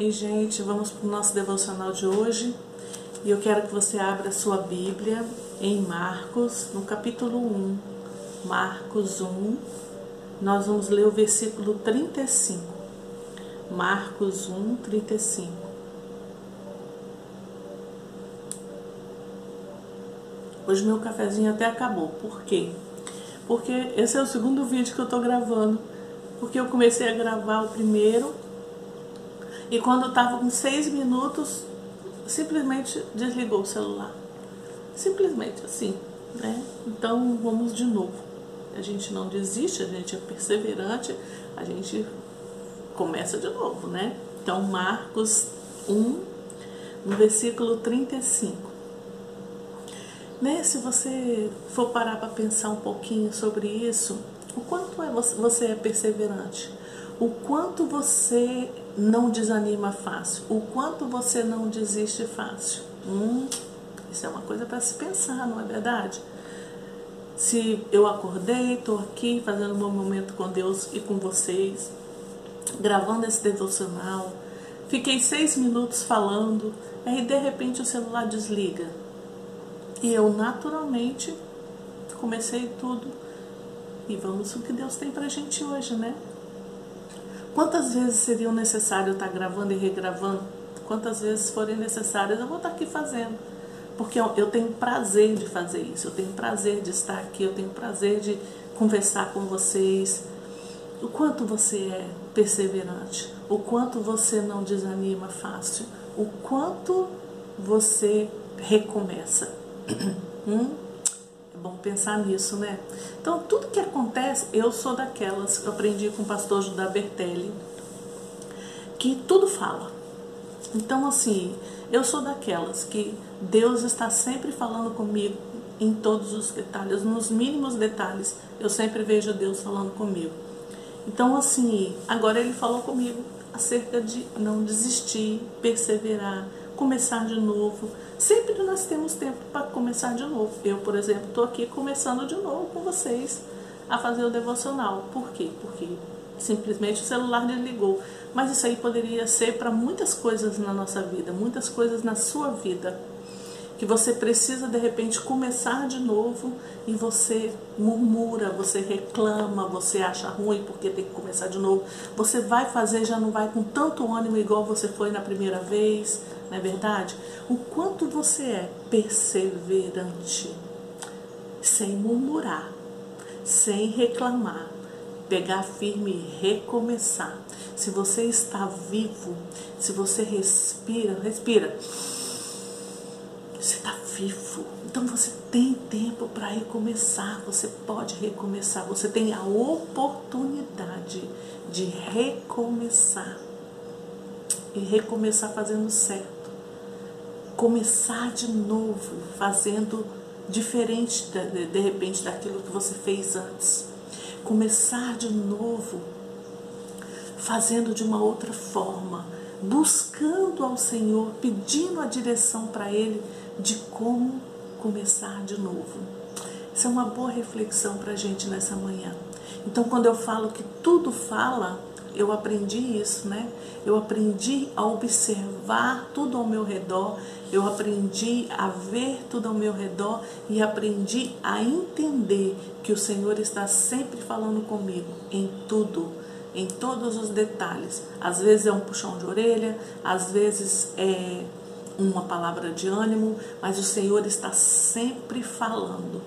E, gente, vamos para o nosso devocional de hoje. E eu quero que você abra sua Bíblia em Marcos, no capítulo 1. Marcos 1, nós vamos ler o versículo 35. Marcos 1, 35. Hoje meu cafezinho até acabou. Por quê? Porque esse é o segundo vídeo que eu tô gravando. Porque eu comecei a gravar o primeiro e quando eu tava com seis minutos, simplesmente desligou o celular. Simplesmente assim, né? Então vamos de novo. A gente não desiste, a gente é perseverante, a gente começa de novo, né? Então Marcos 1, no versículo 35. Né, se você for parar para pensar um pouquinho sobre isso, o quanto é você, você é perseverante, o quanto você não desanima fácil, o quanto você não desiste fácil. Hum, isso é uma coisa para se pensar, não é verdade? Se eu acordei, estou aqui fazendo um momento com Deus e com vocês, gravando esse devocional, fiquei seis minutos falando, aí de repente o celular desliga e eu naturalmente comecei tudo. E vamos o que Deus tem pra gente hoje, né? Quantas vezes seria necessário estar gravando e regravando? Quantas vezes forem necessárias, eu vou estar aqui fazendo. Porque eu, eu tenho prazer de fazer isso, eu tenho prazer de estar aqui, eu tenho prazer de conversar com vocês. O quanto você é perseverante, o quanto você não desanima fácil, o quanto você recomeça. hum? Bom pensar nisso, né? Então, tudo que acontece, eu sou daquelas, eu aprendi com o pastor Judá Bertelli, que tudo fala. Então, assim, eu sou daquelas que Deus está sempre falando comigo em todos os detalhes, nos mínimos detalhes, eu sempre vejo Deus falando comigo. Então, assim, agora ele falou comigo acerca de não desistir, perseverar, começar de novo. Sempre nós temos tempo para começar de novo. Eu, por exemplo, estou aqui começando de novo com vocês a fazer o devocional. Por quê? Porque simplesmente o celular desligou. Mas isso aí poderia ser para muitas coisas na nossa vida, muitas coisas na sua vida que você precisa de repente começar de novo e você murmura, você reclama, você acha ruim porque tem que começar de novo. Você vai fazer, já não vai com tanto ânimo igual você foi na primeira vez, não é verdade? O quanto você é perseverante, sem murmurar, sem reclamar, pegar firme e recomeçar. Se você está vivo, se você respira, respira você está vivo. Então você tem tempo para recomeçar. Você pode recomeçar. Você tem a oportunidade de recomeçar. E recomeçar fazendo certo. Começar de novo, fazendo diferente de, repente daquilo que você fez antes. Começar de novo, fazendo de uma outra forma buscando ao Senhor, pedindo a direção para Ele de como começar de novo. Isso é uma boa reflexão para a gente nessa manhã. Então, quando eu falo que tudo fala, eu aprendi isso, né? Eu aprendi a observar tudo ao meu redor, eu aprendi a ver tudo ao meu redor e aprendi a entender que o Senhor está sempre falando comigo em tudo em todos os detalhes. Às vezes é um puxão de orelha, às vezes é uma palavra de ânimo, mas o Senhor está sempre falando.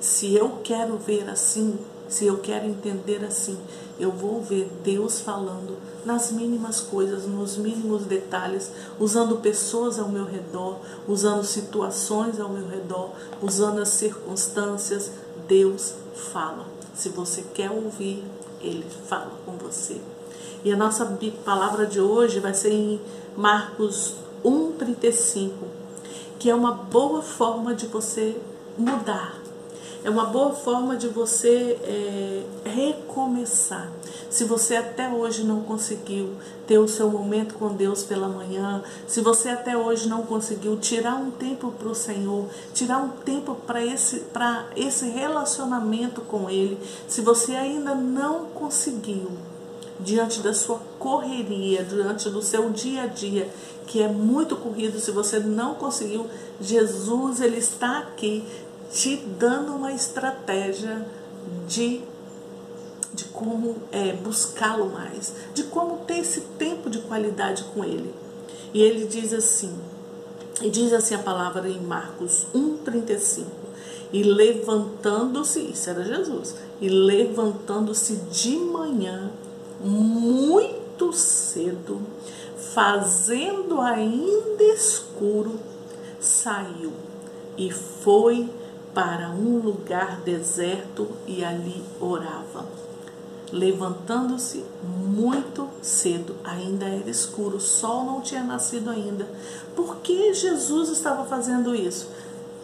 Se eu quero ver assim, se eu quero entender assim, eu vou ver Deus falando nas mínimas coisas, nos mínimos detalhes, usando pessoas ao meu redor, usando situações ao meu redor, usando as circunstâncias. Deus fala. Se você quer ouvir, ele fala com você. E a nossa palavra de hoje vai ser em Marcos 1,35, que é uma boa forma de você mudar é uma boa forma de você é, recomeçar. Se você até hoje não conseguiu ter o seu momento com Deus pela manhã, se você até hoje não conseguiu tirar um tempo para o Senhor, tirar um tempo para esse, esse relacionamento com Ele, se você ainda não conseguiu, diante da sua correria, diante do seu dia a dia, que é muito corrido, se você não conseguiu, Jesus ele está aqui te dando uma estratégia de de como é, buscá-lo mais, de como ter esse tempo de qualidade com ele. E ele diz assim, e diz assim a palavra em Marcos 1,35, e levantando-se, isso era Jesus, e levantando-se de manhã, muito cedo, fazendo ainda escuro, saiu e foi para um lugar deserto e ali orava. Levantando-se muito cedo, ainda era escuro, o sol não tinha nascido ainda. Por que Jesus estava fazendo isso?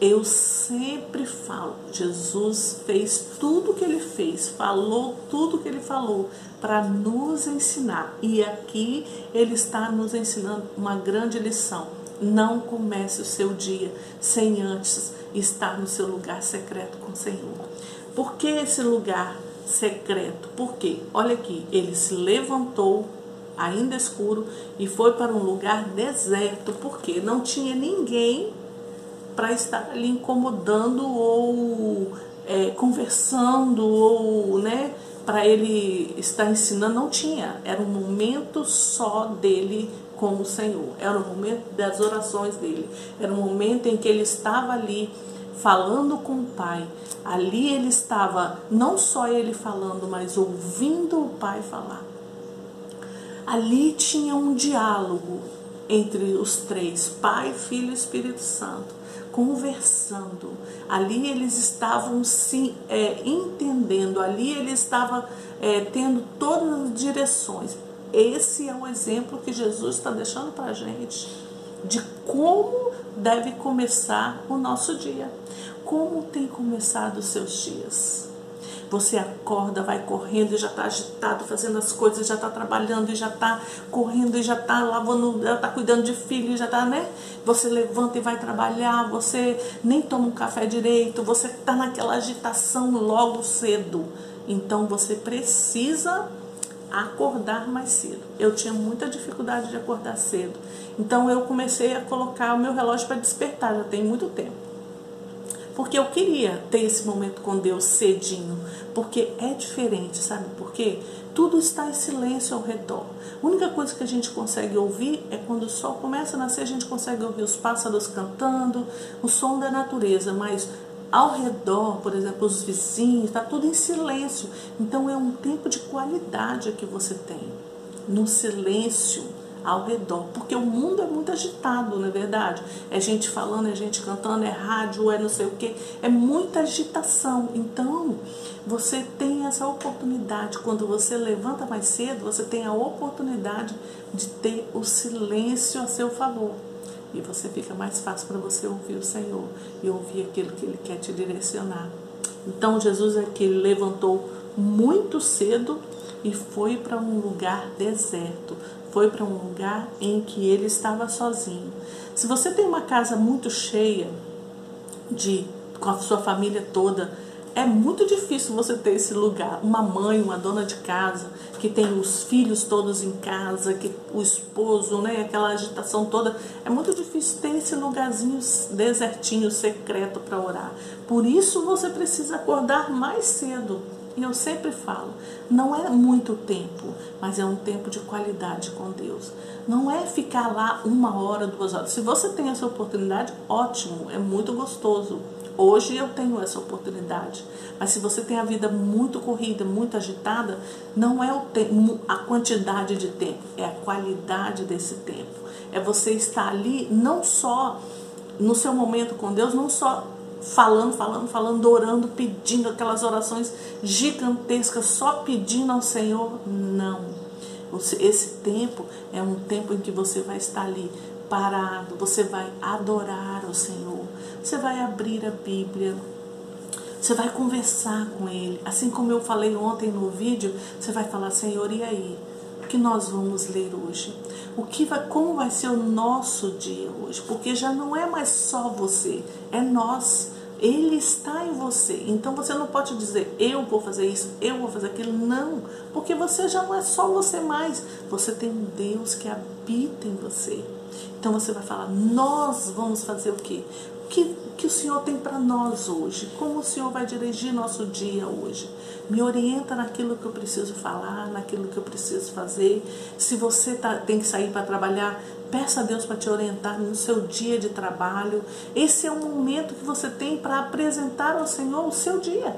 Eu sempre falo, Jesus fez tudo o que ele fez, falou tudo o que ele falou para nos ensinar. E aqui ele está nos ensinando uma grande lição. Não comece o seu dia sem antes estar no seu lugar secreto com o Senhor. Por que esse lugar secreto? Porque, olha aqui, ele se levantou ainda escuro e foi para um lugar deserto, porque não tinha ninguém para estar ali incomodando ou é, conversando ou, né, para ele estar ensinando, não tinha. Era um momento só dele com o Senhor. Era o momento das orações dele. Era o momento em que ele estava ali falando com o Pai. Ali ele estava, não só ele falando, mas ouvindo o Pai falar. Ali tinha um diálogo entre os três, Pai, Filho e Espírito Santo conversando. Ali eles estavam se é, entendendo, ali ele estava é, tendo todas as direções. Esse é o exemplo que Jesus está deixando para a gente de como deve começar o nosso dia. Como tem começado os seus dias? Você acorda, vai correndo e já está agitado, fazendo as coisas, já está trabalhando e já está correndo e já está lavando, já está cuidando de filho, já está, né? Você levanta e vai trabalhar, você nem toma um café direito, você está naquela agitação logo cedo. Então você precisa acordar mais cedo. Eu tinha muita dificuldade de acordar cedo. Então eu comecei a colocar o meu relógio para despertar, já tem muito tempo porque eu queria ter esse momento com Deus cedinho, porque é diferente, sabe por quê? Tudo está em silêncio ao redor. A única coisa que a gente consegue ouvir é quando o sol começa a nascer, a gente consegue ouvir os pássaros cantando, o som da natureza, mas ao redor, por exemplo, os vizinhos, está tudo em silêncio. Então é um tempo de qualidade que você tem. No silêncio, ao redor, porque o mundo é muito agitado, não é verdade? É gente falando, é gente cantando, é rádio, é não sei o que, é muita agitação. Então, você tem essa oportunidade, quando você levanta mais cedo, você tem a oportunidade de ter o silêncio a seu favor. E você fica mais fácil para você ouvir o Senhor e ouvir aquilo que Ele quer te direcionar. Então, Jesus aqui levantou muito cedo e foi para um lugar deserto, foi para um lugar em que ele estava sozinho. Se você tem uma casa muito cheia de com a sua família toda, é muito difícil você ter esse lugar. Uma mãe, uma dona de casa, que tem os filhos todos em casa, que o esposo, né, aquela agitação toda, é muito difícil ter esse lugarzinho desertinho, secreto para orar. Por isso você precisa acordar mais cedo e eu sempre falo, não é muito tempo, mas é um tempo de qualidade com Deus. Não é ficar lá uma hora, duas horas. Se você tem essa oportunidade, ótimo, é muito gostoso. Hoje eu tenho essa oportunidade. Mas se você tem a vida muito corrida, muito agitada, não é o tempo, a quantidade de tempo, é a qualidade desse tempo. É você estar ali não só no seu momento com Deus, não só falando, falando, falando, orando, pedindo aquelas orações gigantescas, só pedindo ao Senhor. Não. Esse tempo é um tempo em que você vai estar ali parado, você vai adorar o Senhor, você vai abrir a Bíblia, você vai conversar com Ele. Assim como eu falei ontem no vídeo, você vai falar, Senhor, e aí? O que nós vamos ler hoje? O que vai, como vai ser o nosso dia hoje? Porque já não é mais só você, é nós. Ele está em você. Então você não pode dizer, eu vou fazer isso, eu vou fazer aquilo. Não, porque você já não é só você mais. Você tem um Deus que habita em você. Então você vai falar, nós vamos fazer o quê? Que, que o Senhor tem para nós hoje? Como o Senhor vai dirigir nosso dia hoje? Me orienta naquilo que eu preciso falar, naquilo que eu preciso fazer. Se você tá, tem que sair para trabalhar, Peça a Deus para te orientar no seu dia de trabalho. Esse é o momento que você tem para apresentar ao Senhor o seu dia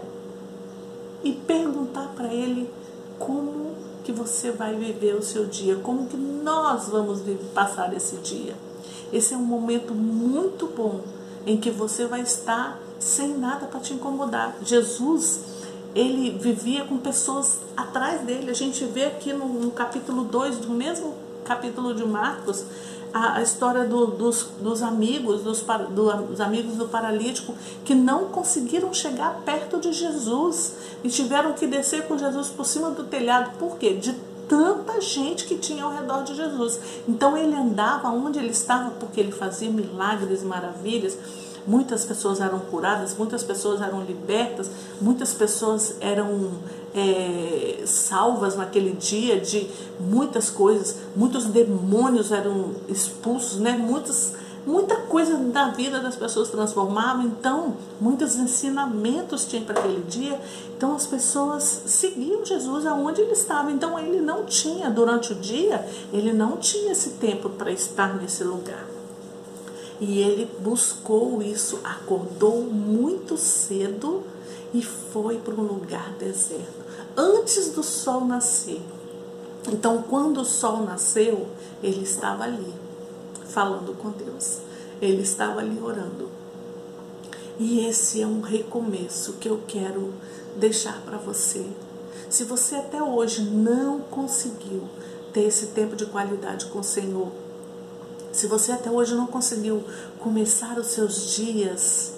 e perguntar para Ele como que você vai viver o seu dia, como que nós vamos passar esse dia. Esse é um momento muito bom em que você vai estar sem nada para te incomodar. Jesus, ele vivia com pessoas atrás dele. A gente vê aqui no, no capítulo 2 do mesmo capítulo de Marcos, a, a história do, dos, dos, amigos, dos, do, dos amigos do paralítico, que não conseguiram chegar perto de Jesus e tiveram que descer com Jesus por cima do telhado. Por quê? De tanta gente que tinha ao redor de Jesus. Então ele andava onde ele estava porque ele fazia milagres e maravilhas. Muitas pessoas eram curadas, muitas pessoas eram libertas, muitas pessoas eram é, salvas naquele dia de muitas coisas, muitos demônios eram expulsos, né? Muitas, muita coisa da vida das pessoas transformava, então muitos ensinamentos tinha para aquele dia, então as pessoas seguiam Jesus aonde ele estava, então ele não tinha durante o dia, ele não tinha esse tempo para estar nesse lugar. E ele buscou isso, acordou muito cedo e foi para um lugar deserto, antes do sol nascer. Então, quando o sol nasceu, ele estava ali, falando com Deus. Ele estava ali orando. E esse é um recomeço que eu quero deixar para você. Se você até hoje não conseguiu ter esse tempo de qualidade com o Senhor, se você até hoje não conseguiu começar os seus dias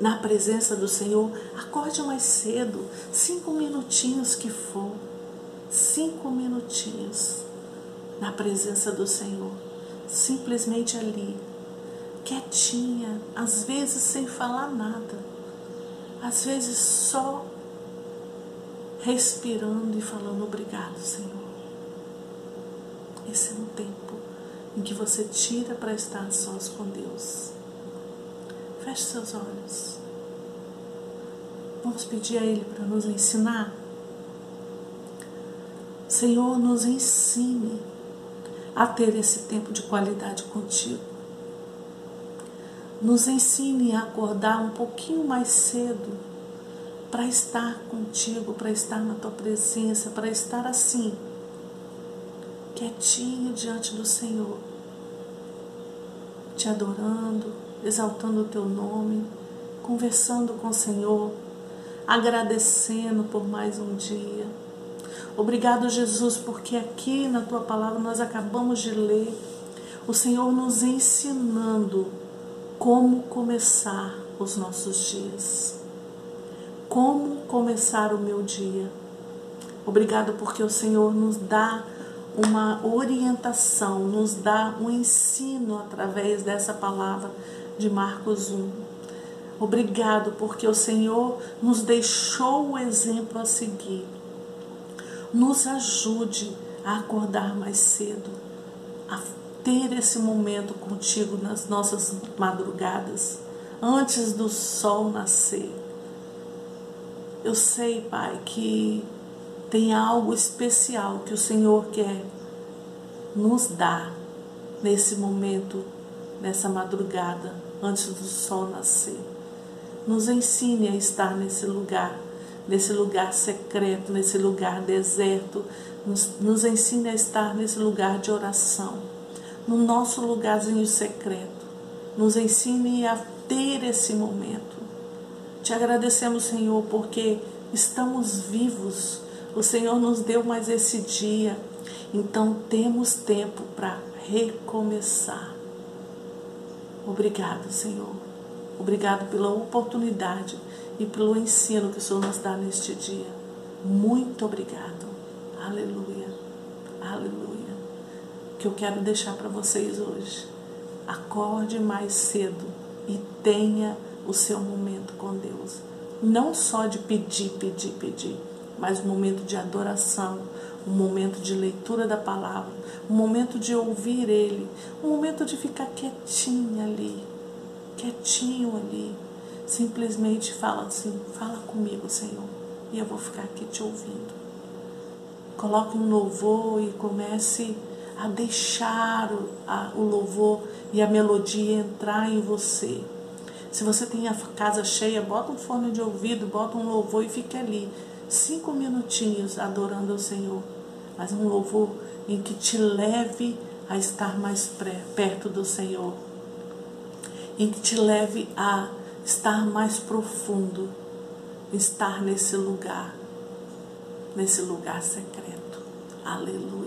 na presença do Senhor, acorde mais cedo, cinco minutinhos que for, cinco minutinhos na presença do Senhor, simplesmente ali, quietinha, às vezes sem falar nada, às vezes só respirando e falando obrigado, Senhor. Esse é um tempo em que você tira para estar sós com Deus. Feche seus olhos. Vamos pedir a Ele para nos ensinar. Senhor, nos ensine a ter esse tempo de qualidade contigo. Nos ensine a acordar um pouquinho mais cedo para estar contigo, para estar na tua presença, para estar assim, quietinho diante do Senhor, te adorando, exaltando o teu nome, conversando com o Senhor, agradecendo por mais um dia. Obrigado, Jesus, porque aqui na tua palavra nós acabamos de ler o Senhor nos ensinando como começar os nossos dias. Como começar o meu dia. Obrigado porque o Senhor nos dá uma orientação, nos dá um ensino através dessa palavra de Marcos 1. Obrigado, porque o Senhor nos deixou o exemplo a seguir. Nos ajude a acordar mais cedo, a ter esse momento contigo nas nossas madrugadas, antes do sol nascer. Eu sei, Pai, que tem algo especial que o Senhor quer nos dar nesse momento, nessa madrugada antes do sol nascer. Nos ensine a estar nesse lugar, nesse lugar secreto, nesse lugar deserto. Nos, nos ensine a estar nesse lugar de oração, no nosso lugarzinho secreto. Nos ensine a ter esse momento. Te agradecemos, Senhor, porque estamos vivos. O Senhor nos deu mais esse dia. Então temos tempo para recomeçar. Obrigado, Senhor. Obrigado pela oportunidade e pelo ensino que o Senhor nos dá neste dia. Muito obrigado. Aleluia. Aleluia. O que eu quero deixar para vocês hoje. Acorde mais cedo e tenha o seu momento com Deus. Não só de pedir, pedir, pedir, mas um momento de adoração, um momento de leitura da palavra, um momento de ouvir Ele, um momento de ficar quietinho ali, quietinho ali. Simplesmente fala assim: fala comigo, Senhor, e eu vou ficar aqui te ouvindo. Coloque um louvor e comece a deixar o, a, o louvor e a melodia entrar em você. Se você tem a casa cheia, bota um fone de ouvido, bota um louvor e fique ali cinco minutinhos adorando ao Senhor, mas um louvor em que te leve a estar mais perto do Senhor, em que te leve a estar mais profundo, estar nesse lugar, nesse lugar secreto. Aleluia.